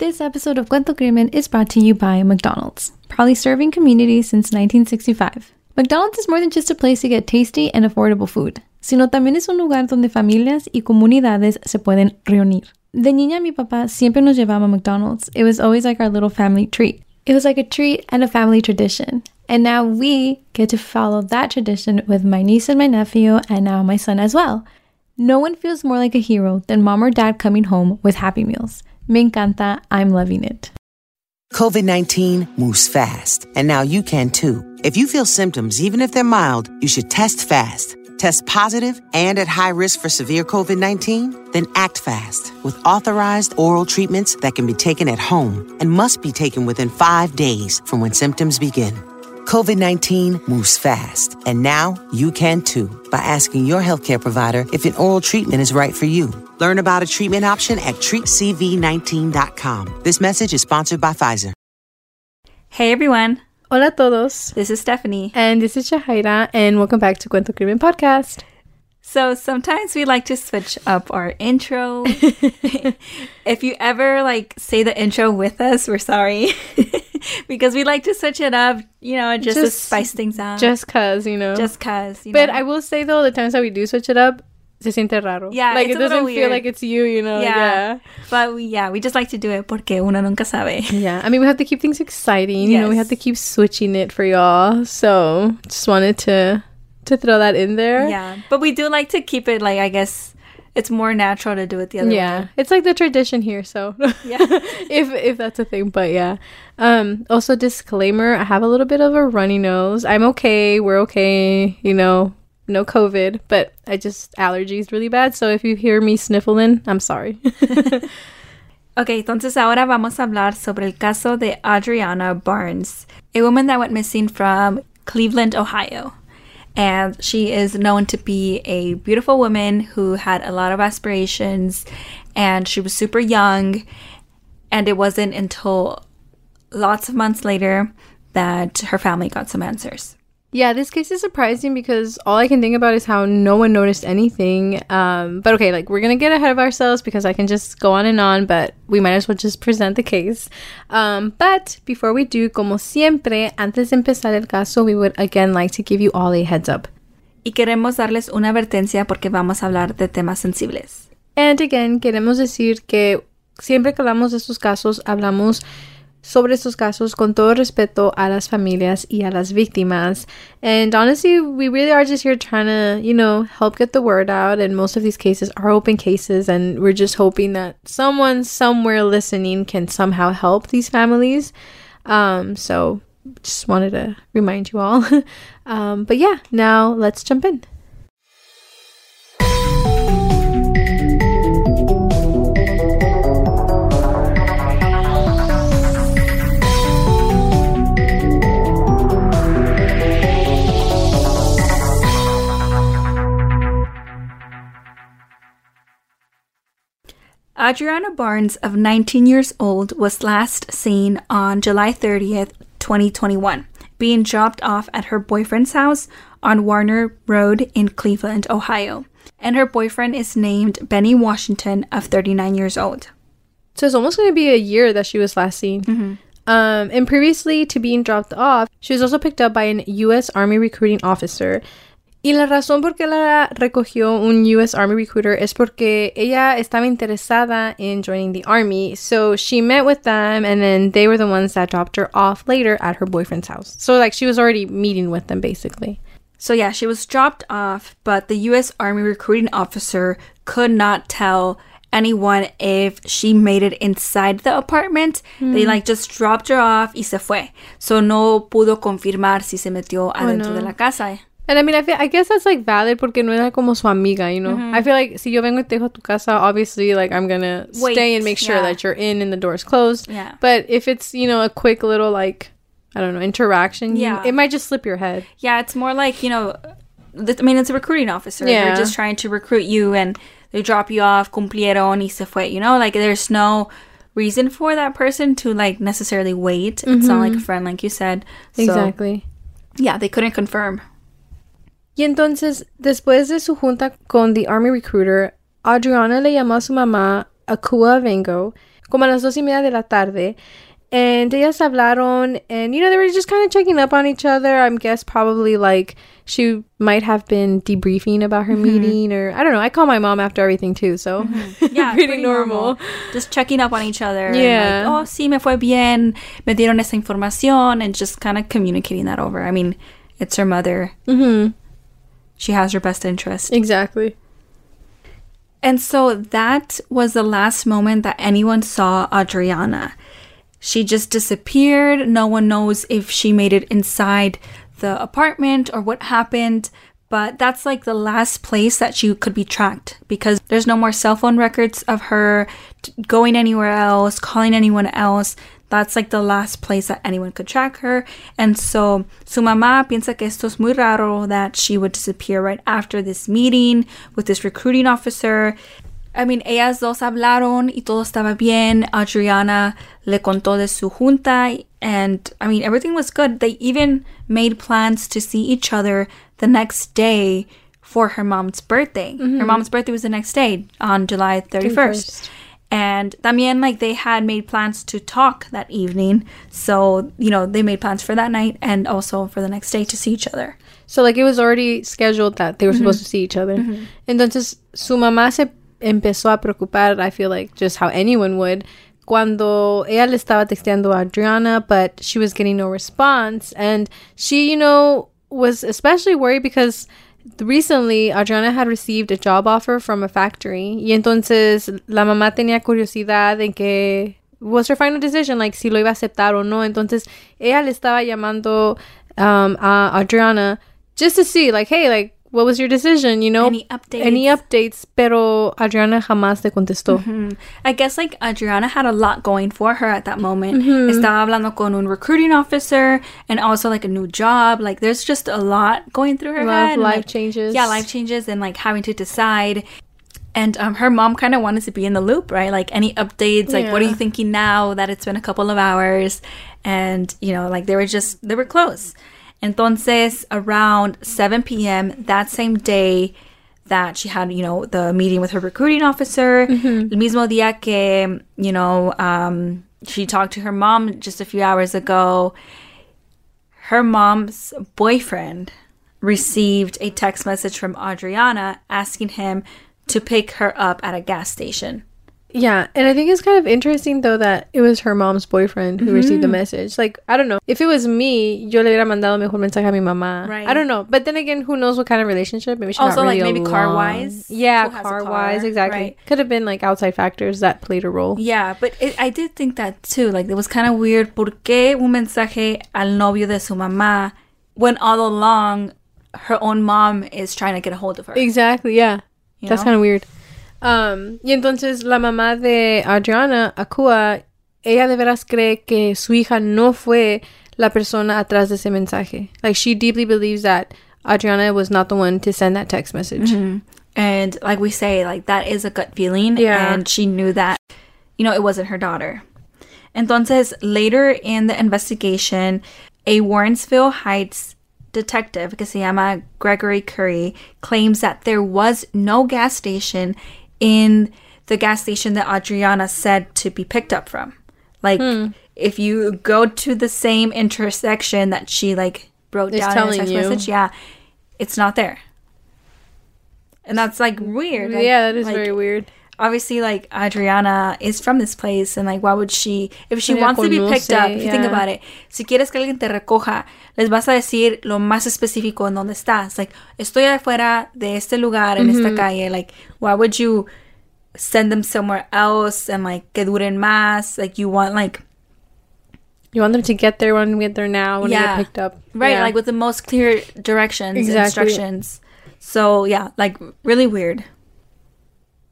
This episode of Cuento Crimen is brought to you by McDonald's, proudly serving communities since 1965. McDonald's is more than just a place to get tasty and affordable food, sino también es un lugar donde familias y comunidades se pueden reunir. De niña, mi papá siempre nos llevaba a McDonald's. It was always like our little family treat. It was like a treat and a family tradition. And now we get to follow that tradition with my niece and my nephew, and now my son as well. No one feels more like a hero than mom or dad coming home with Happy Meals. Me encanta. I'm loving it. COVID 19 moves fast, and now you can too. If you feel symptoms, even if they're mild, you should test fast. Test positive and at high risk for severe COVID 19? Then act fast with authorized oral treatments that can be taken at home and must be taken within five days from when symptoms begin. COVID 19 moves fast, and now you can too by asking your healthcare provider if an oral treatment is right for you. Learn about a treatment option at treatcv19.com. This message is sponsored by Pfizer. Hey everyone, Hola todos. this is Stephanie. And this is Shahaira, and welcome back to Cuento Crimen Podcast. So sometimes we like to switch up our intro. if you ever like say the intro with us, we're sorry. because we like to switch it up, you know, just, to spice things out. Just cause, you know. just cause, you but know. I will say though, the times that we do switch it up, se siente raro. Yeah, like it doesn't feel like it's you, you know. yeah. Yeah. But we yeah, we just like to do it porque uno nunca sabe. Yeah. I mean, we have to keep things exciting. You know, we have to keep switching it for y'all. So just wanted to to throw that in there. yeah. But we do like to keep it like I guess it's more natural to do it the other Yeah, way. Yeah. It's like the tradition here. So Yeah. if if that's a thing, but yeah. Um. Also, disclaimer: I have a little bit of a runny nose. I'm okay. We're okay. You know, no COVID, but I just allergies really bad. So if you hear me sniffling, I'm sorry. Ok, entonces ahora vamos a hablar sobre el caso de Audreona Barnes, a woman that went missing from Cleveland, Ohio. And she is known to be a beautiful woman who had a lot of aspirations and she was super young. And it wasn't until lots of months later that her family got some answers. Yeah, this case is surprising because all I can think about is how no one noticed anything. Um, but okay, like we're gonna get ahead of ourselves because I can just go on and on, but we might as well just present the case. Um, but before we do, como siempre, antes de empezar el caso, we would again like to give you all a heads up. Y queremos darles una advertencia porque vamos a hablar de temas sensibles. And again, queremos decir que siempre que hablamos de estos casos, hablamos sobre estos casos con todo respeto a las familias y a las víctimas. And honestly, we really are just here trying to, you know, help get the word out. And most of these cases are open cases, and we're just hoping that someone somewhere listening can somehow help these families. Um, so just wanted to remind you all. um, but yeah, now let's jump in. Audreona Barnes, of 19 years old, was last seen on July 30th, 2021, being dropped off at her boyfriend's house on Warner Road in Cleveland, Ohio. And her boyfriend is named Benny Washington, of 39 years old. So it's almost going to be a year that she was last seen. Um, and previously to being dropped off, she was also picked up by an U.S. Army recruiting officer. Y la razón por qué la recogió un U.S. Army recruiter es porque ella estaba interesada in joining the Army. So she met with them, and then they were the ones that dropped her off later at her boyfriend's house. So, like, she was already meeting with them, basically. So, yeah, she was dropped off, but the U.S. Army recruiting officer could not tell anyone if she made it inside the apartment. They hmm. like just dropped her off y se fue. So, no pudo confirmar si se metió oh, adentro de la casa. And I mean, I feel, I guess that's like valid porque no era como su amiga, you know. I feel like si yo vengo y te dejo a tu casa, obviously, like I'm gonna Wait, stay and make sure yeah. that you're in and the door's closed. Yeah. But if it's you know a quick little like I don't know interaction, you- Yeah. it might just slip your head. Yeah, it's more like, you know, I mean, it's a recruiting officer. Yeah. They're just trying to recruit you and they drop you off, cumplieron y se fue. You know, like there's no reason for that person to like necessarily wait. It's not mm-hmm. like a friend, like you said. So, Exactly. Yeah, they couldn't confirm. Y entonces, después de su junta con the Army Recruiter, Audreona le llamó a su mamá, Akua Vengo, como a las dos y media de la tarde. And ellas hablaron, and you know, they were just kind of checking up on each other. I guess probably like she might have been debriefing about her meeting, or I don't know. I call my mom after everything too, so Yeah, pretty, normal. Just checking up on each other. Yeah. Like, oh, sí, me fue bien. Me dieron esa información, and just kind of communicating that over. I mean, it's her mother. Mm-hmm. She has her best interest. Exactly. And so that was the last moment that anyone saw Audreona. She just disappeared. No one knows if she made it inside the apartment or what happened. But that's like the last place that she could be tracked because there's no more cell phone records of her going anywhere else, calling anyone else. That's like the last place that anyone could track her. And so su mamá piensa que esto es muy raro that she would disappear right after this meeting with this recruiting officer. I mean, ellas dos hablaron y todo estaba bien. Audreona le contó de su junta and I mean, everything was good. They even made plans to see each other the next day for her mom's birthday. Her mm-hmm. mom's birthday was the next day on July 31st. 31st. And también, like, they had made plans to talk that evening. So, you know, they made plans for that night and also for the next day to see each other. So like it was already scheduled that they were mm-hmm. supposed to see each other. Mm-hmm. Entonces su mamá se empezó a preocupar, I feel like just how anyone would, cuando ella le estaba texteando a Audreona, but she was getting no response. And she, you know, was especially worried because recently Audreona had received a job offer from a factory. Y entonces la mamá tenía curiosidad en que was her final decision, like si lo iba a aceptar o no. Entonces ella le estaba llamando um, a Audreona just to see, like, hey, like, what was your decision? You know, Any updates? Any updates? Pero Audreona jamás le contestó. Mm, I guess like Audreona had a lot going for her at that moment. Estaba hablando con un recruiting officer and also like a new job. Like there's just a lot going through her lot head. life like, changes. Yeah, life changes and like having to decide. And um, her mom kind of wanted to be in the loop, right? Like any updates, like what are you thinking now that it's been a couple of hours? And you know, like they were just they were close. Entonces, around 7 p.m. that same day that she had, you know, the meeting with her recruiting officer, el mismo día que, you know, um, she talked to her mom just a few hours ago, her mom's boyfriend received a text message from Audreona asking him to pick her up at a gas station. Yeah, and I think it's kind of interesting though that it was her mom's boyfriend who received the mm-hmm. message. Like, I don't know. If it was me, yo le hubiera mandado mejor mensaje a mi mamá. Right. I don't know. But then again, who knows what kind of relationship? Maybe she's Also, not like, maybe alone. car-wise? Yeah, car wise, exactly. right. Could have been like outside factors that played a role. Yeah, but it, I did think that too. Like, it was kind of weird. ¿Por qué un mensaje al novio de su mamá when all along her own mom is trying to get a hold of her? Exactly, yeah. You That's kind of weird. Um, y entonces la mamá de Audreona, Akua, ella de veras cree que su hija no fue la persona atrás de ese mensaje. Like she deeply believes that Audreona was not the one to send that text message. And like we say, like that is a gut feeling. Yeah. And she knew that, you know, it wasn't her daughter. Entonces, later in the investigation, a Warrensville Heights detective que se llama Gregory Curry claims that there was no gas station in the gas station that Audreona said to be picked up from. Like, hmm. if you go to the same intersection that she like wrote It's down in a text you. message, yeah, it's not there. And that's like weird. Like- yeah, that is like, very weird. Obviously, like Audreona is from this place, and like, why would she? If she Ella wants to be picked up, if you think about it, si quieres que alguien te recoja, les vas a decir lo más específico en dónde estás. Like, estoy afuera de este lugar en esta calle. Like, why would you send them somewhere else and like que duren más? Like, you want like You want them to get there when we get there now when Yeah. they get picked up. right, Yeah. like with the most clear directions, Exactly. instructions. So yeah, like really weird.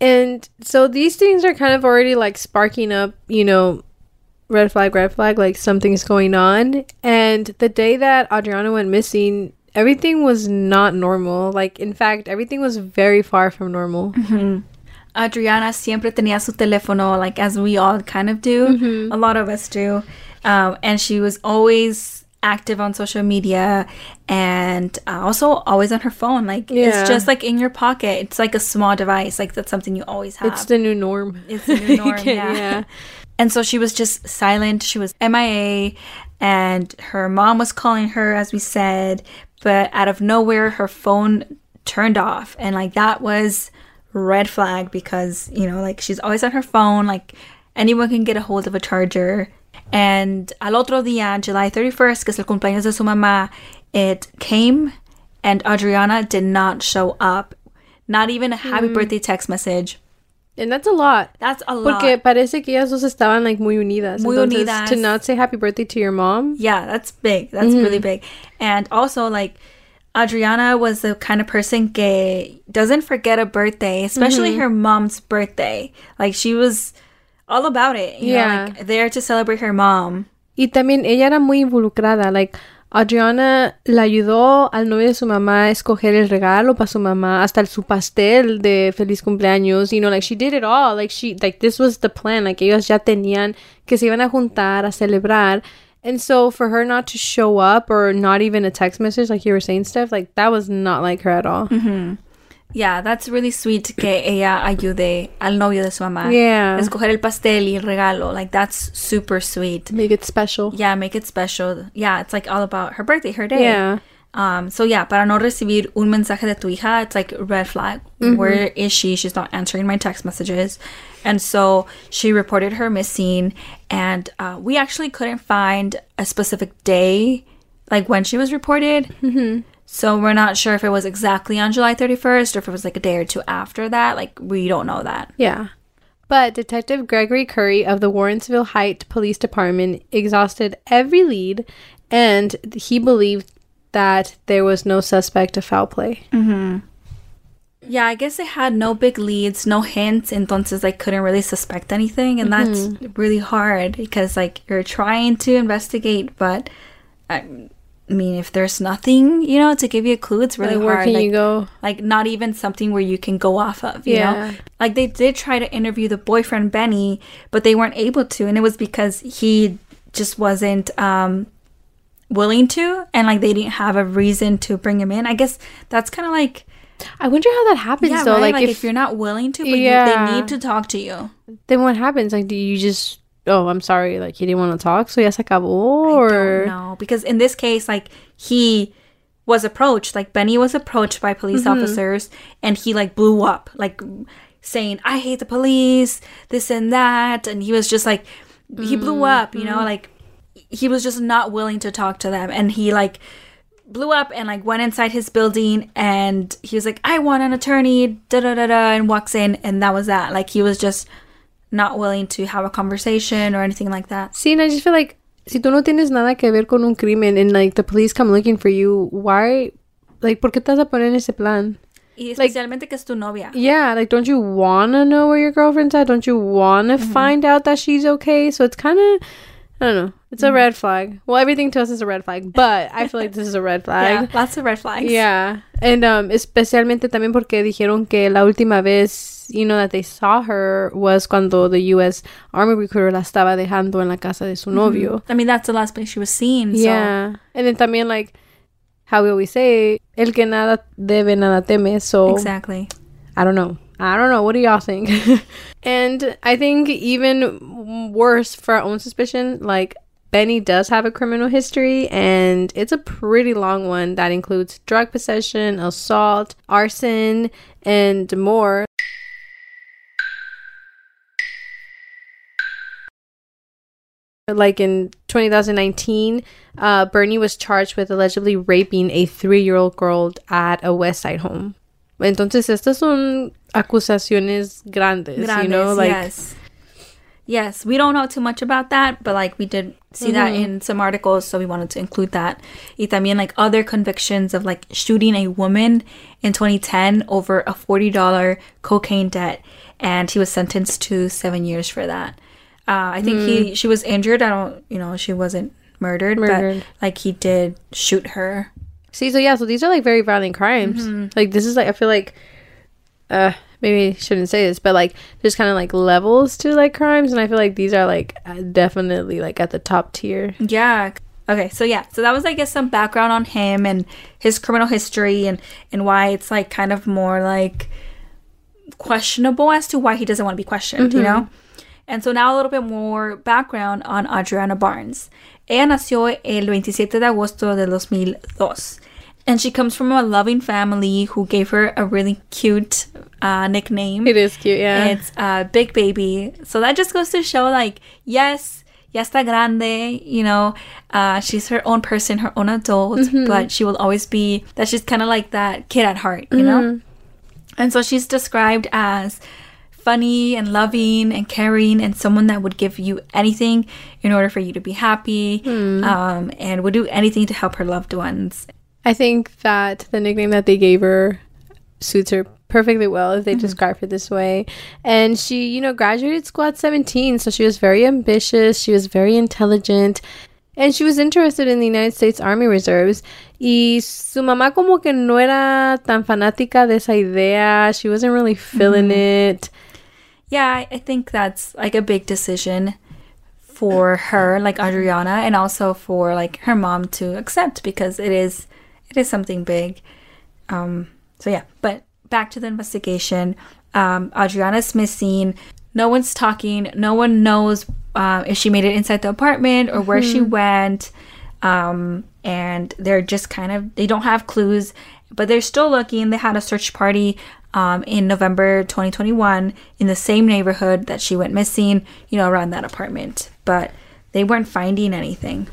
And so these things are kind of already like sparking up, you know, red flag, red flag, like something's going on. And the day that Audreona went missing, everything was not normal. Like, in fact, everything was very far from normal. Audreona siempre tenía su teléfono, like as we all kind of do. A lot of us do. Um, and she was always active on social media and uh, also always on her phone. Like Yeah. it's just like in your pocket. It's like a small device. Like that's something you always have. It's the new norm. It's the new norm, Okay, yeah. And so she was just silent. She was MIA, and her mom was calling her, as we said, but out of nowhere, her phone turned off. And like that was red flag because, you know, like she's always on her phone, like anyone can get a hold of a charger. And al otro día, July 31st, que es el cumpleaños de su mamá, it came and Audreona did not show up. Not even a happy mm. birthday text message. And that's a lot. That's a lot. Porque parece que ellas dos estaban like muy unidas. Muy Entonces, unidas. To not say happy birthday to your mom. Yeah, that's big. That's mm-hmm. really big. And also, like, Audreona was the kind of person que doesn't forget a birthday, especially mm-hmm. her mom's birthday. Like, she was all about it. You Yeah. know, like, there to celebrate her mom. Y también ella era muy involucrada. Like, Audreona le ayudó al novio de su mamá a escoger el regalo para su mamá, hasta el- su pastel de feliz cumpleaños. You know, like, she did it all. Like, she, like, this was the plan. Like, ellos ya tenían que se iban a juntar a celebrar. And so, for her not to show up or not even a text message, like you were saying, Steph, like, that was not like her at all. Mm-hmm. Yeah, that's really sweet que ella ayude al novio de su mamá. Yeah. Escoger el pastel y el regalo. Like, that's super sweet. Make it special. Yeah, make it special. Yeah, it's like all about her birthday, her day. Yeah. Um, so yeah, para no recibir un mensaje de tu hija, it's like red flag. Where is she? She's not answering my text messages. And so she reported her missing and uh, we actually couldn't find a specific day like when she was reported. Mm-hmm. So we're not sure if it was exactly on July 31st or if it was like a day or two after that. Like we don't know that. Yeah. But Detective Gregory Curry of the Warrensville Heights Police Department exhausted every lead and he believed that there was no suspect of foul play. Mm-hmm. Yeah, I guess they had no big leads, no hints, entonces they couldn't really suspect anything, and that's mm-hmm. really hard because like you're trying to investigate, but uh, I mean, if there's nothing, you know, to give you a clue, it's really Like, where can like, you go? like not even something where you can go off of, you Yeah. know? Like they did try to interview the boyfriend Benny, but they weren't able to, and it was because he just wasn't um willing to and like they didn't have a reason to bring him in. I guess that's kind of like I wonder how that happens yeah, though. right? Like, Like, if, if, you're not willing to, but you, they need to talk to you. then what happens? Like, do you just oh, I'm sorry, like he didn't want to talk, so ya se acabó, or No, because in this case, like he was approached, like Benny was approached by police Mm-hmm. officers, and he like blew up, like saying, "I hate the police," this and that, and he was just like, he blew up, you Mm-hmm. know, like he was just not willing to talk to them, and he like blew up and like went inside his building and he was like i want an attorney da da da da and walks in and that was that like he was just not willing to have a conversation or anything like that See, and I just feel like si tú no tienes nada que ver con un crimen and like the police come looking for you, why, like, ¿por qué te vas a poner en ese plan? y especialmente que es tu novia Yeah, like, don't you want to know where your girlfriend's at? Don't you want to find out that she's okay? So it's kind of, I don't know. It's a red flag. Well, everything to us is a red flag, but I feel like this is a red flag. yeah, lots of red flags Yeah. And um, especialmente también porque dijeron que la última vez, you know, that they saw her was cuando the U.S. Army recruiter la estaba dejando en la casa de su novio. i mean that's the last place she was seen so Yeah. And then también, like, how we always say, el que nada debe, nada teme. So, exactly I don't know. I don't know. What do y'all think? and I think even worse for our own suspicion, like Benny does have a criminal history and it's a pretty long one that includes drug possession, assault, arson, and more. Like in 2019, uh, Bernie was charged with allegedly raping a three year old girl at a West Side home. Entonces, estas son acusaciones grandes, you know, like yes yes we don't know too much about that but like we did see that Mm-hmm. in some articles so we wanted to include that y también like other convictions of like shooting a woman in 2010 over a $40 cocaine debt and he was sentenced to seven years for that uh, i think Hmm. he she was injured i don't you know she wasn't murdered, Murdered. but like he did shoot her See, so yeah, so these are like very violent crimes. Like this is like I feel like uh maybe I shouldn't say this, but like there's kind of like levels to like crimes and I feel like these are like uh, definitely like at the top tier. Yeah. Okay, so yeah, so that was I guess some background on him and his criminal history and and why it's like kind of more like questionable as to why he doesn't want to be questioned, you know? And so now a little bit more background on Audreona Barnes. Ella nació el 27 de agosto de 2002. And she comes from a loving family who gave her a really cute uh, nickname. It is cute, yeah. It's uh, Big Baby. So that just goes to show, like, yes, ya está grande, you know, uh, she's her own person, her own adult, but she will always be, that she's kind of like that kid at heart, you know? And so she's described as funny and loving and caring and someone that would give you anything in order for you to be happy um, and would do anything to help her loved ones. I think that the nickname that they gave her suits her perfectly well if they mm-hmm. describe her this way. And she, you know, graduated school at 17, so she was very ambitious, she was very intelligent, and she was interested in the United States Army Reserves. Y su mamá como que no era tan fanática de esa idea. She wasn't really feeling mm-hmm. it. Yeah, I, I think that's like a big decision for her, like Audreona, and also for like her mom to accept because it is it is something big. Um, so yeah, but back to the investigation. Um, Audreona's missing. No one's talking. No one knows um, if she made it inside the apartment or where she went. Um, and they're just kind of they don't have clues, but they're still looking. They had a search party um, in November 2021 in the same neighborhood that she went missing. You know, around that apartment, but they weren't finding anything.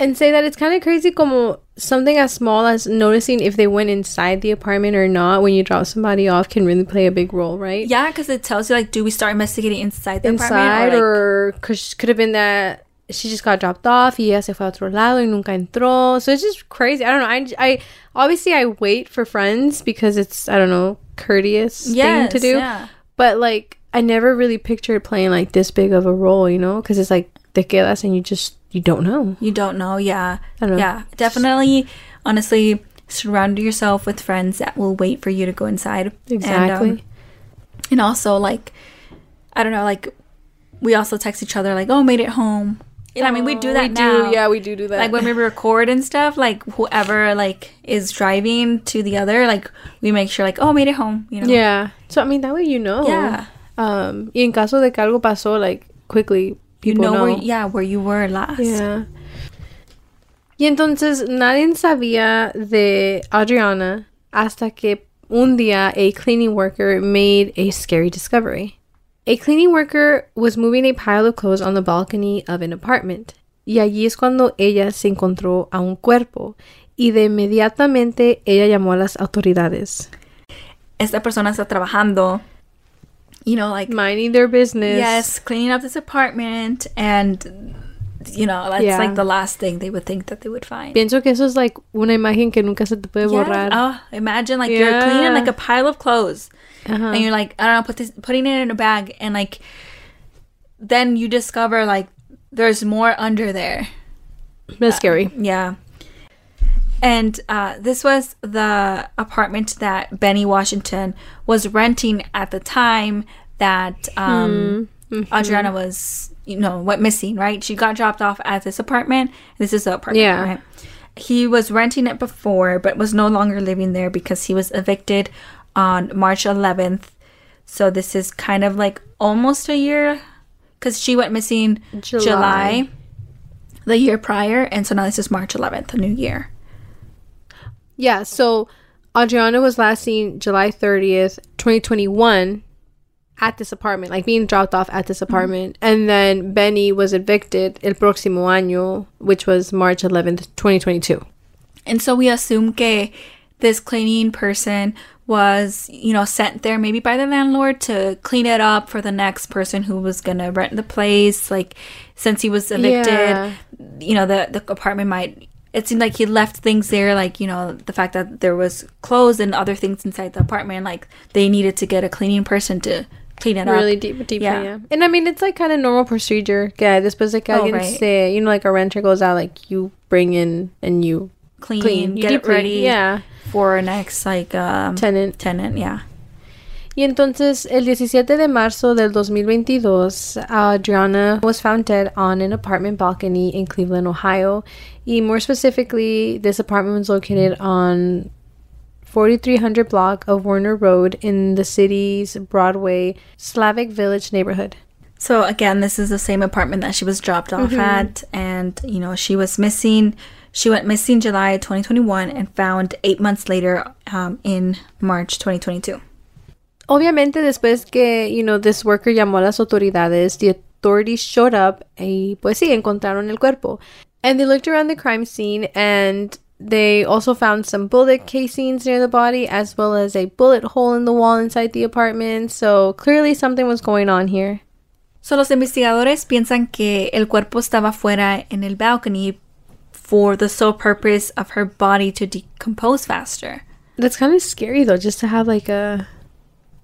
And say that it's kind of crazy como something as small as noticing if they went inside the apartment or not when you drop somebody off can really play a big role, right? Yeah, because it tells you like, do we start investigating inside the inside apartment or cause could have been that she just got dropped off y ella se fue a otro lado y nunca entró. So it's just crazy. I don't know. I, I obviously I wait for friends because it's I don't know courteous Yes, thing to do. yeah. But like I never really pictured playing like this big of a role, you know, because it's like te quedas and you just you don't know. you don't know. Yeah, I don't know. yeah, definitely. Honestly, surround yourself with friends that will wait for you to go inside. Exactly. And, um, and also like, I don't know, like we also text each other like, oh, made it home. And I mean, we do Oh, that we now. Do, yeah, we do do that. like when we record and stuff like whoever like is driving to the other like we make sure like oh made it home you know yeah. So I mean that way you know. Yeah. Um. Y en caso de que algo pasó, like quickly you know. where yeah where you were last Yeah. Y entonces nadie sabía de Adriana hasta que un día a cleaning worker made a scary discovery. A cleaning worker was moving a pile of clothes on the balcony of an apartment. Y allí es cuando ella se encontró a un cuerpo. Y de inmediatamente ella llamó a las autoridades. esta persona está trabajando you know like Minding their business. yes cleaning up this apartment and you know that's Yeah. like the last thing they would think that they would find Pienso que eso es like una imagen que nunca se te puede Yeah. borrar. Oh, imagine like you're cleaning like a pile of clothes Ajá. and you're like I don't know put this putting it in a bag and like then you discover like there's more under there That's scary. Uh, yeah. And uh, this was the apartment that Benny Washington was renting at the time that um, Audreona was, you know, went missing, right? She got dropped off at this apartment. This is the apartment, Yeah. right? He was renting it before, but was no longer living there because he was evicted on March 11th. So this is kind of like almost a year because she went missing July. July the year prior, and so now this is March 11th, the new year. Yeah, so Audreona was last seen July 30th, 2021 at this apartment, like being dropped off at this mm-hmm. apartment. And then Benny was evicted el próximo año, which was March 11th, 2022. And so we assume que this cleaning person was, you know, sent there maybe by the landlord to clean it up for the next person who was gonna rent the place. Like, since he was evicted, Yeah. you know, the the apartment might. It seemed like he left things there, like you know, the fact that there was clothes and other things inside the apartment. Like they needed to get a cleaning person to clean it Really up. deep, deep, Yeah. yeah. And I mean, it's like kind of normal procedure. Yeah, después de que Oh, alguien right. se, you know, like a renter goes out, like you bring in and you Clean, clean, you get it ready, Yeah, for next like um, tenant. tenant. Yeah. Y entonces, el 17 de marzo del 2022, Audreona was found dead on an apartment balcony in Cleveland, Ohio. Y more specifically, this apartment was located on 4300 block of Warner Road in the city's Broadway Slavic Village neighborhood. So again, this is the same apartment that she was dropped off at, and you know she was missing. She went missing July 2021 and found eight months later um, in March 2022. Obviamente, después que, you know, this worker llamó a las autoridades, the authorities showed up y pues sí, encontraron el cuerpo. And they looked around the crime scene and they also found some bullet casings near the body as well as a bullet hole in the wall inside the apartment. So clearly something was going on here. So los investigadores piensan que el cuerpo estaba fuera en el balcony for the sole purpose of her body to decompose faster. That's kind of scary though, just to have like a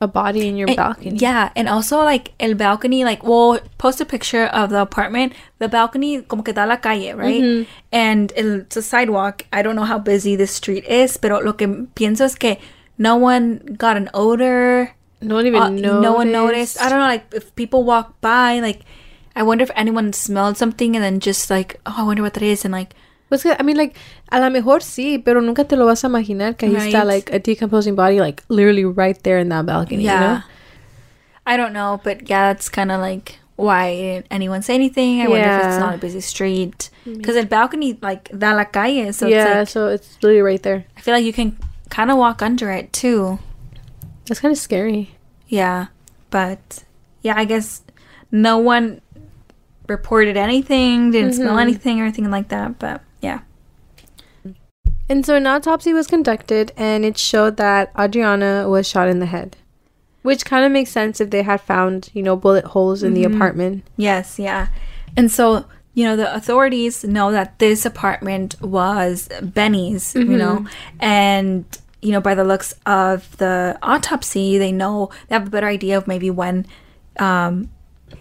a body in your And- balcony. Yeah, and also like el balcony, like we'll post a picture of the apartment. The balcony como que da la calle, right? And it's a sidewalk. I don't know how busy this street is, pero lo que pienso es que no one got an odor. No one even Uh, noticed. no one noticed. I don't know, like if people walk by, like I wonder if anyone smelled something and then just like, oh, I wonder what that is, and like, Pues que, I mean, like, a lo mejor sí, pero nunca te lo vas a imaginar que ahí está, like, a decomposing body, like, literally right there in that balcony, you know? yeah, I don't know, but yeah, that's kind of like why didn't anyone say anything? I wonder if it's not a busy street because the balcony like da la calle, so yeah, it's like so it's literally right there. I feel like you can kind of walk under it too. That's kind of scary. Yeah, but yeah, I guess no one reported anything, didn't smell mm-hmm. anything or anything like that. But yeah, And so an autopsy was conducted, and it showed that Audreona was shot in the head. Which kind of makes sense if they had found, you know, bullet holes in the apartment. yes, yeah, and so. You know, the authorities know that this apartment was Benny's, you know, and, you know, by the looks of the autopsy, they know they have a better idea of maybe when um,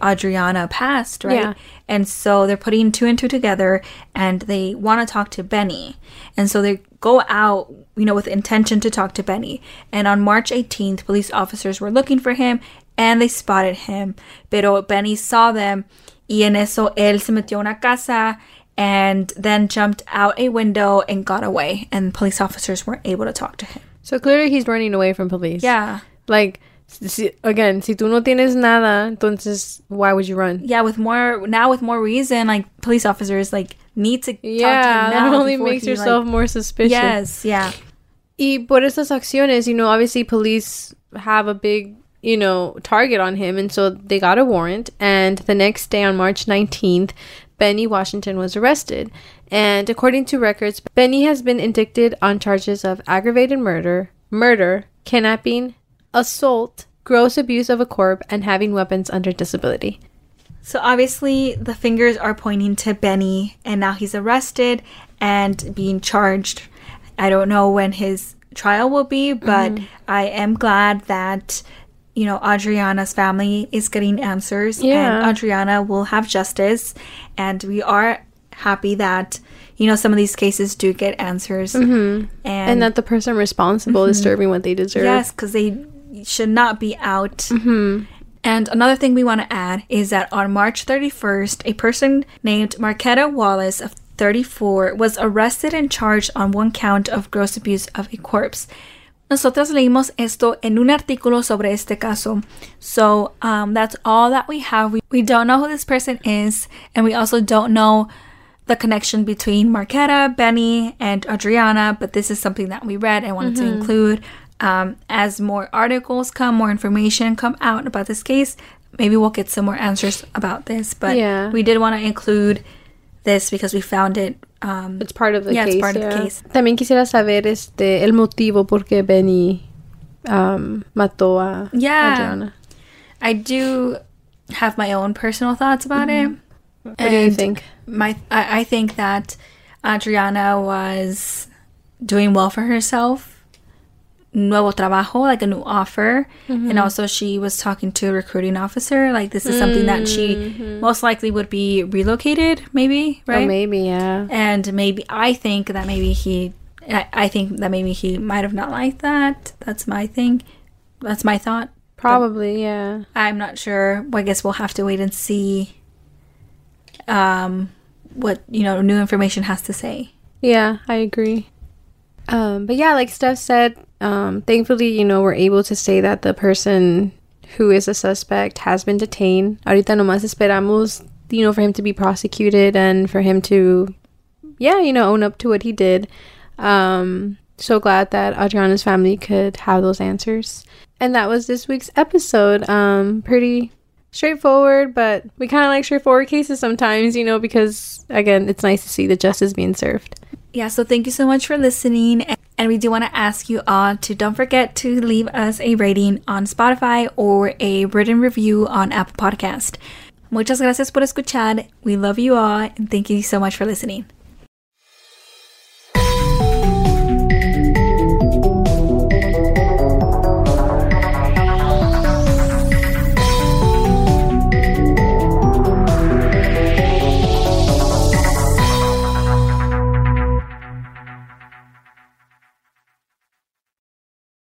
Audreona passed, right? Yeah. And so they're putting two and two together and they want to talk to Benny. And so they go out, you know, with intention to talk to Benny. And on March 18th, police officers were looking for him and they spotted him. Pero Benny saw them y en eso él se metió una casa and then jumped out a window and got away. And police officers weren't able to talk to him. So clearly he's running away from police. Yeah. Like, si, again, si tú no tienes nada, entonces, why would you run? Yeah, with more now with more reason, like police officers like need to talk to Yeah, him that only makes he, yourself like- more suspicious. Yes, yeah. Y por estas acciones, you know, obviously police have a big, you know, target on him. And so they got a warrant. And the next day on March 19th, Benny Washington was arrested. And according to records, Benny has been indicted on charges of aggravated murder, murder, kidnapping, assault, gross abuse of a corpse, and having weapons under disability. So obviously the fingers are pointing to Benny and now he's arrested and being charged. I don't know when his trial will be, but Mm-hmm. I am glad that you know Audreona's family is getting answers Yeah. and Audreona will have justice and we are happy that you know some of these cases do get answers and, And, that the person responsible is serving what they deserve. Yes, because they should not be out. And another thing we want to add is that on March 31st, a person named Marquetta Wallace of 34 was arrested and charged on one count of gross abuse of a corpse. Nosotros leímos esto en un artículo sobre este caso. So um, that's all that we have. We, we don't know who this person is, and we also don't know the connection between Marquetta, Benny, and Audreona, but this is something that we read and wanted to include. Um, as more articles come, more information come out about this case, maybe we'll get some more answers about this. But Yeah. we did want to include this because we found it. Um, It's part of the Yeah, it's case. part of the case. También quisiera saber este el motivo por qué Benny um, mató a Yeah. Audreona. I do have my own personal thoughts about it. What do you think? My, I, I think that Audreona was doing well for herself. Nuevo trabajo, like a new offer, and also she was talking to a recruiting officer. Like this is something that she most likely would be relocated, maybe, right? Oh, maybe, yeah. and maybe I think that maybe he, I, I think that maybe he might have not liked that. That's my thing. That's my thought. Probably, yeah. I'm not sure. Well, I guess we'll have to wait and see um what, you know, new information has to say. Yeah, I agree. Um, but yeah, like Steph said, um, thankfully, you know, we're able to say that the person who is a suspect, has been detained. Ahorita nomás esperamos, you know, for him to be prosecuted and for him to, yeah, you know, own up to what he did. Um, so glad that Audreona's family could have those answers. And that was this week's episode. Um, pretty straightforward, but we kind of like straightforward cases sometimes, you know, because again, it's nice to see the justice being served. Yeah, so thank you so much for listening. And we do want to ask you all to don't forget to leave us a rating on Spotify or a written review on Apple Podcast. Muchas gracias por escuchar. We love you all and thank you so much for listening.